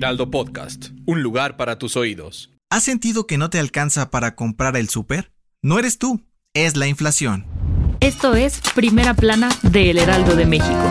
Heraldo Podcast, un lugar para tus oídos. ¿Has sentido que no te alcanza para comprar el súper? No eres tú, es la inflación. Esto es Primera Plana de El Heraldo de México.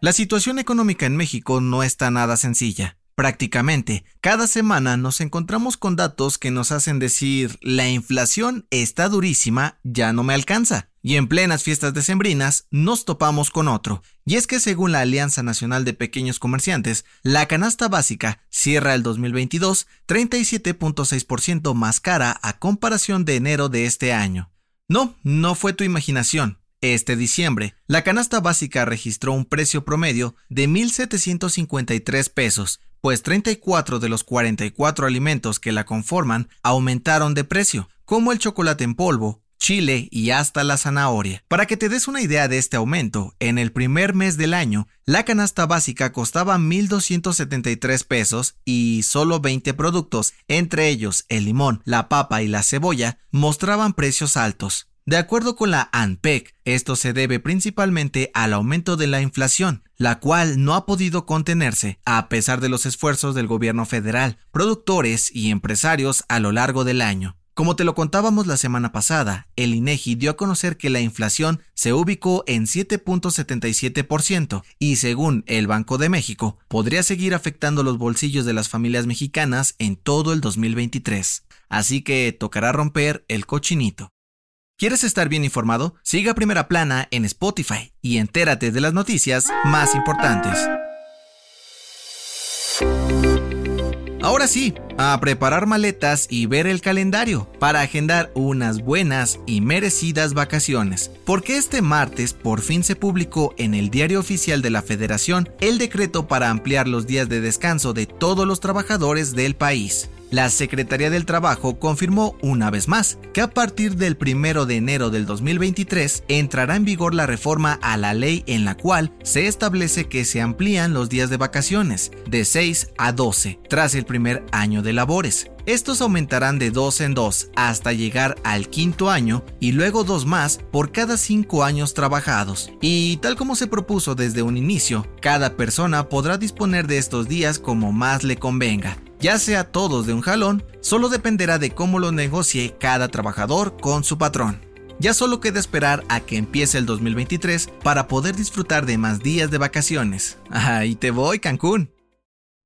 La situación económica en México no está nada sencilla. Prácticamente, cada semana nos encontramos con datos que nos hacen decir la inflación está durísima, ya no me alcanza. Y en plenas fiestas decembrinas nos topamos con otro. Y es que según la Alianza Nacional de Pequeños Comerciantes, la canasta básica cierra el 2022 37.6% más cara a comparación de enero de este año. No, no fue tu imaginación. Este diciembre, la canasta básica registró un precio promedio de 1.753 pesos, pues 34 de los 44 alimentos que la conforman aumentaron de precio, como el chocolate en polvo, chile y hasta la zanahoria. Para que te des una idea de este aumento, en el primer mes del año, la canasta básica costaba 1.273 pesos y solo 20 productos, entre ellos el limón, la papa y la cebolla, mostraban precios altos. De acuerdo con la ANPEC, esto se debe principalmente al aumento de la inflación, la cual no ha podido contenerse a pesar de los esfuerzos del gobierno federal, productores y empresarios a lo largo del año. Como te lo contábamos la semana pasada, el INEGI dio a conocer que la inflación se ubicó en 7.77% y según el Banco de México, podría seguir afectando los bolsillos de las familias mexicanas en todo el 2023. Así que tocará romper el cochinito. ¿Quieres estar bien informado? Siga Primera Plana en Spotify y entérate de las noticias más importantes. Ahora sí, a preparar maletas y ver el calendario para agendar unas buenas y merecidas vacaciones, porque este martes por fin se publicó en el Diario Oficial de la Federación el decreto para ampliar los días de descanso de todos los trabajadores del país. La Secretaría del Trabajo confirmó una vez más que a partir del 1 de enero del 2023 entrará en vigor la reforma a la ley en la cual se establece que se amplían los días de vacaciones de 6 a 12 tras el primer año de labores. Estos aumentarán de dos en dos hasta llegar al quinto año y luego dos más por cada cinco años trabajados. Y tal como se propuso desde un inicio, cada persona podrá disponer de estos días como más le convenga ya sea todos de un jalón, solo dependerá de cómo lo negocie cada trabajador con su patrón. Ya solo queda esperar a que empiece el 2023 para poder disfrutar de más días de vacaciones. Ahí te voy, Cancún.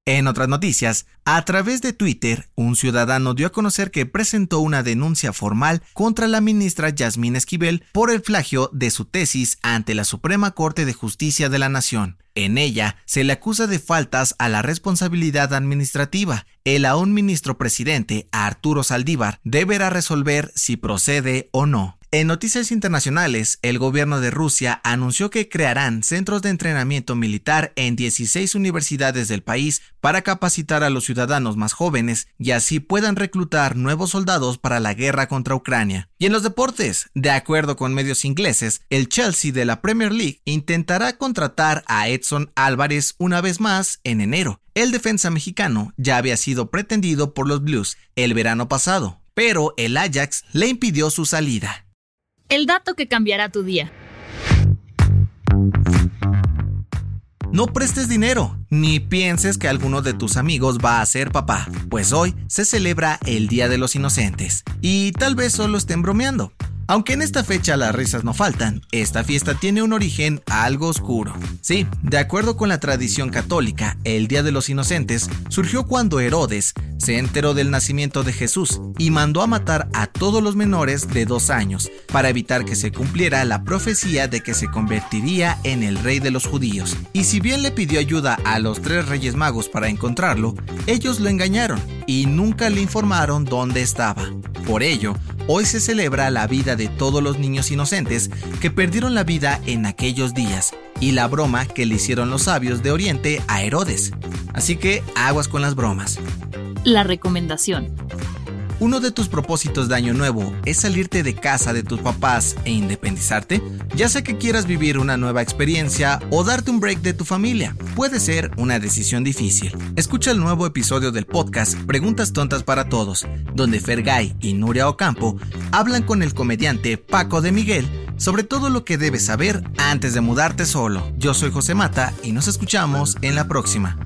En otras noticias, a través de Twitter, un ciudadano dio a conocer que presentó una denuncia formal contra la ministra Yasmín Esquivel por el plagio de su tesis ante la Suprema Corte de Justicia de la Nación. En ella se le acusa de faltas a la responsabilidad administrativa. El aún ministro presidente, Arturo Saldívar, deberá resolver si procede o no. En noticias internacionales, el gobierno de Rusia anunció que crearán centros de entrenamiento militar en 16 universidades del país para capacitar a los ciudadanos más jóvenes y así puedan reclutar nuevos soldados para la guerra contra Ucrania. Y en los deportes, de acuerdo con medios ingleses, el Chelsea de la Premier League intentará contratar a Edson Álvarez una vez más en enero. El defensa mexicano ya había sido pretendido por los Blues el verano pasado, pero el Ajax le impidió su salida. El dato que cambiará tu día. No prestes dinero, ni pienses que alguno de tus amigos va a ser papá, pues hoy se celebra el Día de los Inocentes, y tal vez solo estén bromeando. Aunque en esta fecha las risas no faltan, esta fiesta tiene un origen algo oscuro. Sí, de acuerdo con la tradición católica, el Día de los Inocentes surgió cuando Herodes se enteró del nacimiento de Jesús y mandó a matar a todos los menores de dos años para evitar que se cumpliera la profecía de que se convertiría en el rey de los judíos. Y si bien le pidió ayuda a los tres reyes magos para encontrarlo, ellos lo engañaron y nunca le informaron dónde estaba. Por ello, hoy se celebra la vida de todos los niños inocentes que perdieron la vida en aquellos días y la broma que le hicieron los sabios de Oriente a Herodes. Así que aguas con las bromas. La recomendación. ¿Uno de tus propósitos de año nuevo es salirte de casa de tus papás e independizarte? Ya sea que quieras vivir una nueva experiencia o darte un break de tu familia, puede ser una decisión difícil. Escucha el nuevo episodio del podcast Preguntas Tontas para Todos, donde Fergay y Nuria Ocampo hablan con el comediante Paco de Miguel sobre todo lo que debes saber antes de mudarte solo. Yo soy José Mata y nos escuchamos en la próxima.